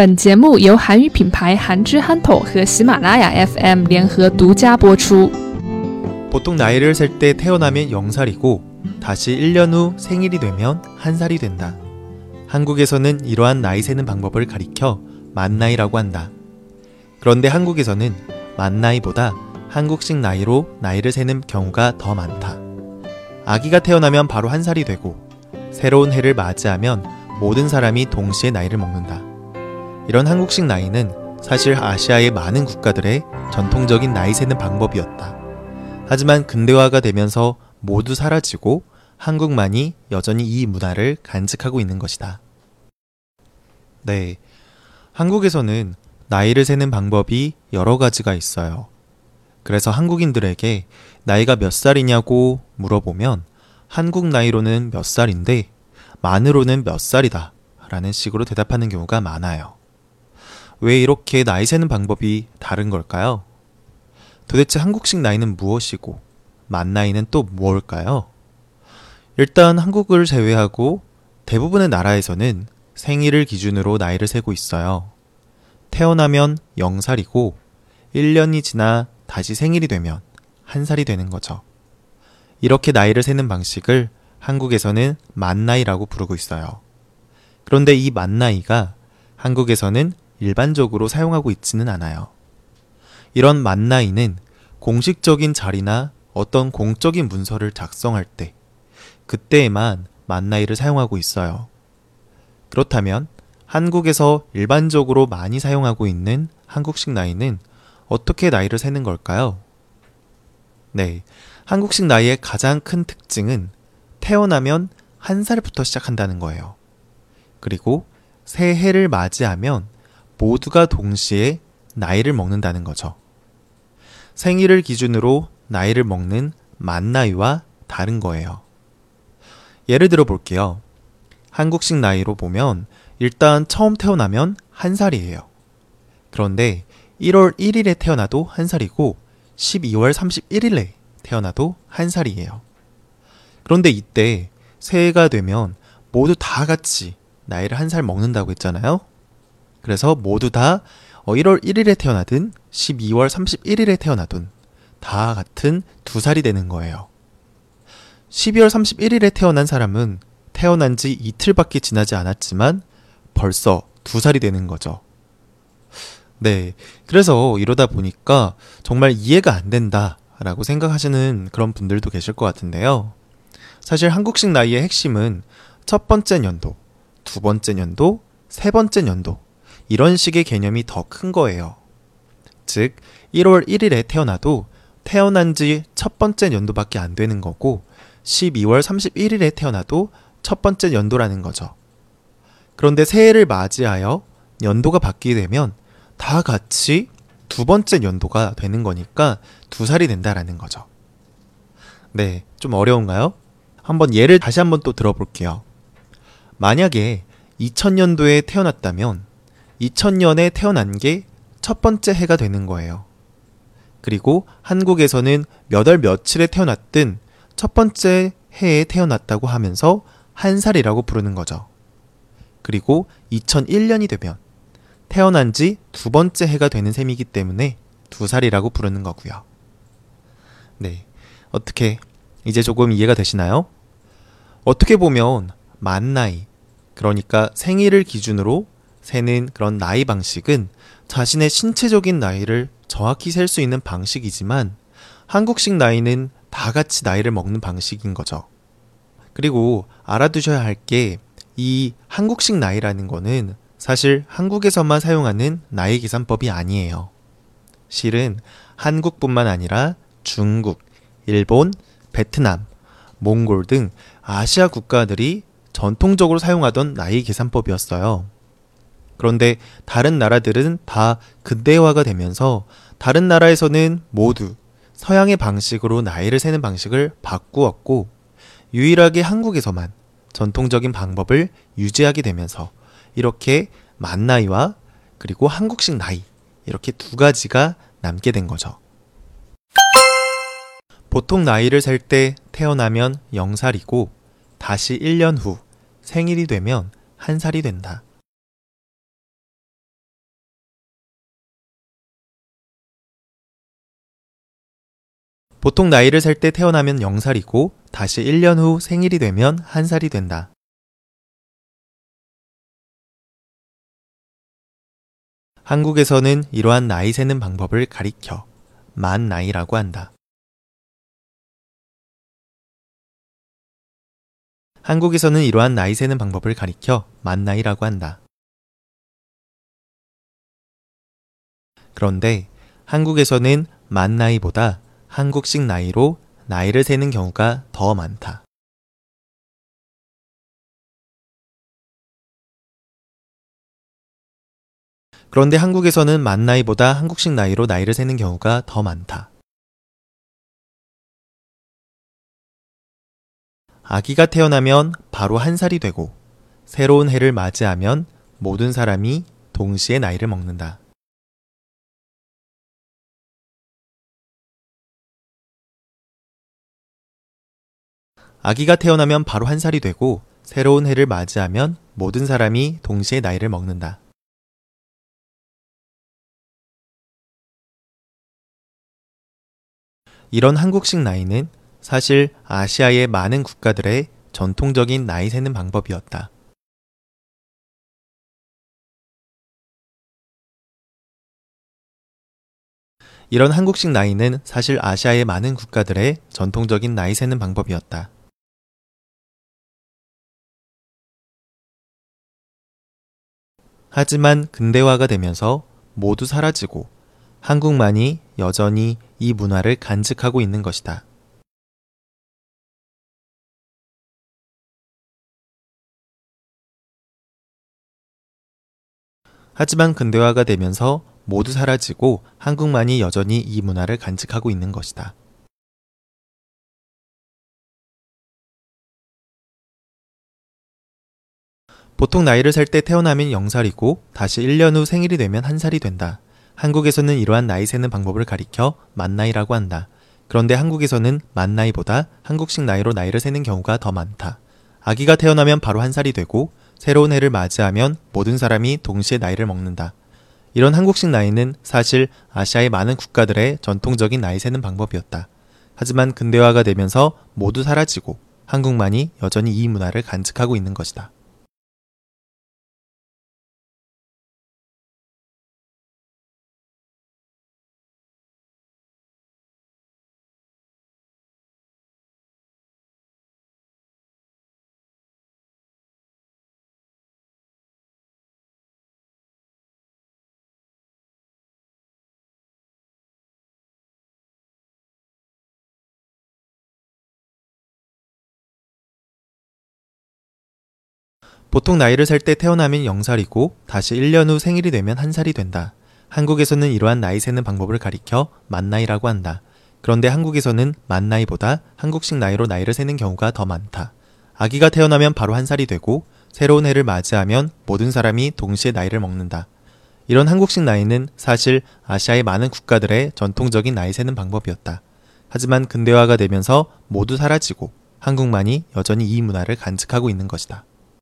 本节目由韩语品牌韩之憨头和喜马拉雅 FM 联合独家播出。 보통 나이를 셀 때 태어나면 0살이고 다시 1년 후 생일이 되면 1살이 된다. 한국에서는 이러한 나이 세는 방법을 가리켜 만나이라고 한다. 그런데 한국에서는 만나이보다 한국식 나이로 나이를 세는 경우가 더 많다. 아기가 태어나면 바로 한 살이 되고 새로운 해를 맞이하면 모든 사람이 동시에 나이를 먹는다. 이런 한국식 나이는 사실 아시아의 많은 국가들의 전통적인 나이 세는 방법이었다. 하지만 근대화가 되면서 모두 사라지고 한국만이 여전히 이 문화를 간직하고 있는 것이다. 네. 한국에서는 나이를 세는 방법이 여러 가지가 있어요. 그래서 한국인들에게 나이가 몇 살이냐고 물어보면 한국 나이로는 몇 살인데 만으로는 몇 살이다 라는 식으로 대답하는 경우가 많아요. 왜 이렇게 나이 세는 방법이 다른 걸까요? 도대체 한국식 나이는 무엇이고 만 나이는 또 무엇일까요? 일단 한국을 제외하고 대부분의 나라에서는 생일을 기준으로 나이를 세고 있어요. 태어나면 0살이고 1년이 지나 다시 생일이 되면 1살이 되는 거죠. 이렇게 나이를 세는 방식을 한국에서는 만나이라고 부르고 있어요. 그런데 이 만나이가 한국에서는 일반적으로 사용하고 있지는 않아요. 이런 만나이는 공식적인 자리나 어떤 공적인 문서를 작성할 때 그때에만 만나이를 사용하고 있어요. 그렇다면 한국에서 일반적으로 많이 사용하고 있는 한국식 나이는 어떻게 나이를 세는 걸까요? 네. 한국식 나이의 가장 큰 특징은 태어나면 한 살부터 시작한다는 거예요. 그리고 새해를 맞이하면 모두가 동시에 나이를 먹는다는 거죠. 생일을 기준으로 나이를 먹는 만 나이와 다른 거예요. 예를 들어 볼게요. 한국식 나이로 보면 일단 처음 태어나면 한 살이에요. 그런데 1월 1일에 태어나도 한 살이고 12월 31일에 태어나도 한 살이에요. 그런데 이때 새해가 되면 모두 다 같이 나이를 한 살 먹는다고 했잖아요. 그래서 모두 다 1월 1일에 태어나든 12월 31일에 태어나든 다 같은 두 살이 되는 거예요. 12월 31일에 태어난 사람은 태어난 지 이틀밖에 지나지 않았지만 벌써 두 살이 되는 거죠. 네. 그래서 이러다 보니까 정말 이해가 안 된다라고 생각하시는 그런 분들도 계실 것 같은데요. 사실 한국식 나이의 핵심은 첫 번째 연도, 두 번째 연도, 세 번째 연도, 이런 식의 개념이 더 큰 거예요. 즉, 1월 1일에 태어나도 태어난 지 첫 번째 연도밖에 안 되는 거고, 12월 31일에 태어나도 첫 번째 연도라는 거죠. 그런데 새해를 맞이하여 연도가 바뀌게 되면 다 같이 두 번째 연도가 되는 거니까 두 살이 된다라는 거죠. 네, 좀 어려운가요? 한번 예를 다시 한번 또 들어볼게요. 만약에 2000년도에 태어났다면 2000년에 태어난 게 첫 번째 해가 되는 거예요. 그리고 한국에서는 몇 월 며칠에 태어났든 첫 번째 해에 태어났다고 하면서 한 살이라고 부르는 거죠. 그리고 2001년이 되면 태어난 지 두 번째 해가 되는 셈이기 때문에 두 살이라고 부르는 거고요. 네. 어떻게 이제 조금 이해가 되시나요? 어떻게 보면 만 나이, 그러니까 생일을 기준으로 세는 그런 나이 방식은 자신의 신체적인 나이를 정확히 셀 수 있는 방식이지만 한국식 나이는 다 같이 나이를 먹는 방식인 거죠. 그리고 알아두셔야 할 게 이 한국식 나이라는 거는 사실 한국에서만 사용하는 나이 계산법이 아니에요. 실은 한국뿐만 아니라 중국, 일본, 베트남, 몽골 등 아시아 국가들이 전통적으로 사용하던 나이 계산법이었어요. 그런데 다른 나라들은 다 근대화가 되면서 다른 나라에서는 모두 서양의 방식으로 나이를 세는 방식을 바꾸었고 유일하게 한국에서만 전통적인 방법을 유지하게 되면서 이렇게 만 나이와 그리고 한국식 나이 이렇게 두 가지가 남게 된 거죠. 보통 나이를 셀 때 태어나면 0살이고 다시 1년 후 생일이 되면 1살이 된다. 보통 나이를 살 때 태어나면 0살이고 다시 1년 후 생일이 되면 1살이 된다. 한국에서는 이러한 나이 세는 방법을 가리켜 만 나이라고 한다. 한국에서는 이러한 나이 세는 방법을 가리켜 만 나이라고 한다. 그런데 한국에서는 만 나이보다 한국식 나이로 나이를 세는 경우가 더 많다. 그런데 한국에서는 만 나이보다 한국식 나이로 나이를 세는 경우가 더 많다. 아기가 태어나면 바로 한 살이 되고 새로운 해를 맞이하면 모든 사람이 동시에 나이를 먹는다. 아기가 태어나면 바로 한 살이 되고 새로운 해를 맞이하면 모든 사람이 동시에 나이를 먹는다. 이런 한국식 나이는 사실 아시아의 많은 국가들의 전통적인 나이 세는 방법이었다. 이런 한국식 나이는 사실 아시아의 많은 국가들의 전통적인 나이 세는 방법이었다. 하지만 근대화가 되면서 모두 사라지고 한국만이 여전히 이 문화를 간직하고 있는 것이다. 하지만 근대화가 되면서 모두 사라지고 한국만이 여전히 이 문화를 간직하고 있는 것이다. 보통 나이를 살 때 태어나면 0살이고 다시 1년 후 생일이 되면 1살이 된다. 한국에서는 이러한 나이 세는 방법을 가리켜 만나이라고 한다. 그런데 한국에서는 만나이보다 한국식 나이로 나이를 세는 경우가 더 많다. 아기가 태어나면 바로 한 살이 되고 새로운 해를 맞이하면 모든 사람이 동시에 나이를 먹는다. 이런 한국식 나이는 사실 아시아의 많은 국가들의 전통적인 나이 세는 방법이었다. 하지만 근대화가 되면서 모두 사라지고 한국만이 여전히 이 문화를 간직하고 있는 것이다. 보통 나이를 살 때 태어나면 0살이고 다시 1년 후 생일이 되면 1살이 된다. 한국에서는 이러한 나이 세는 방법을 가리켜 만나이라고 한다. 그런데 한국에서는 만나이보다 한국식 나이로 나이를 세는 경우가 더 많다. 아기가 태어나면 바로 한 살이 되고 새로운 해를 맞이하면 모든 사람이 동시에 나이를 먹는다. 이런 한국식 나이는 사실 아시아의 많은 국가들의 전통적인 나이 세는 방법이었다. 하지만 근대화가 되면서 모두 사라지고 한국만이 여전히 이 문화를 간직하고 있는 것이다.